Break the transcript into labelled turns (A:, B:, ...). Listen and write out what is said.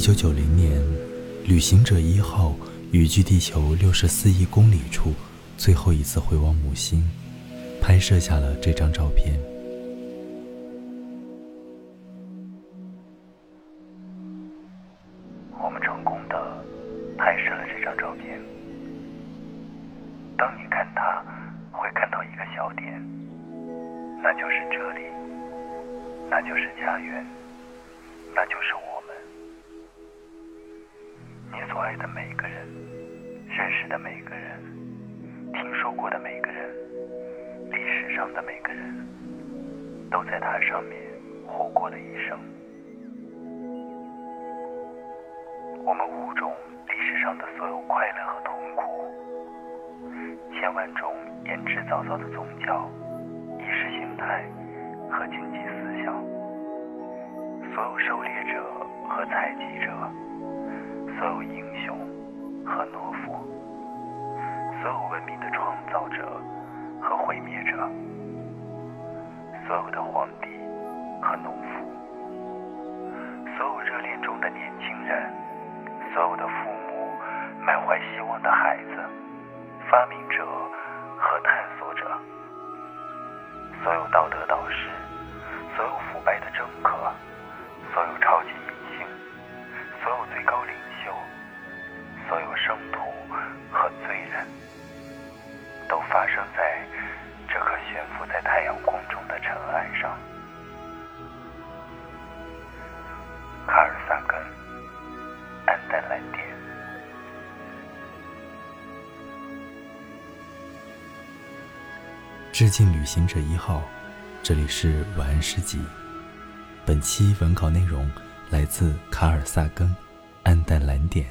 A: 九九零年，旅行者一号与距地球六十四亿公里处最后一次回望母星，拍摄下了这张照片。
B: 我们成功的拍摄了这张照片。当你看它，会看到一个小点，那就是这里，那就是家园，那就是我。所爱的每个人，认识的每个人，听说过的每个人，历史上的每个人，都在它上面活过了一生。我们物种历史上的所有快乐和痛苦，千万种言之凿凿的宗教、意识形态和经济思想，所有狩猎者和采集者，所有英雄和懦夫，所有文明的创造者和毁灭者，所有的皇帝和农夫，所有热恋中的年轻人。所有的父母，满怀希望的孩子，发明者和探索者，所有道德徒和罪人，都发生在这颗悬浮在太阳光中的尘埃上。卡尔萨根。暗淡蓝点。
A: 致敬旅行者一号，这里是晚安诗集。本期文稿内容来自卡尔萨根，《暗淡蓝点》。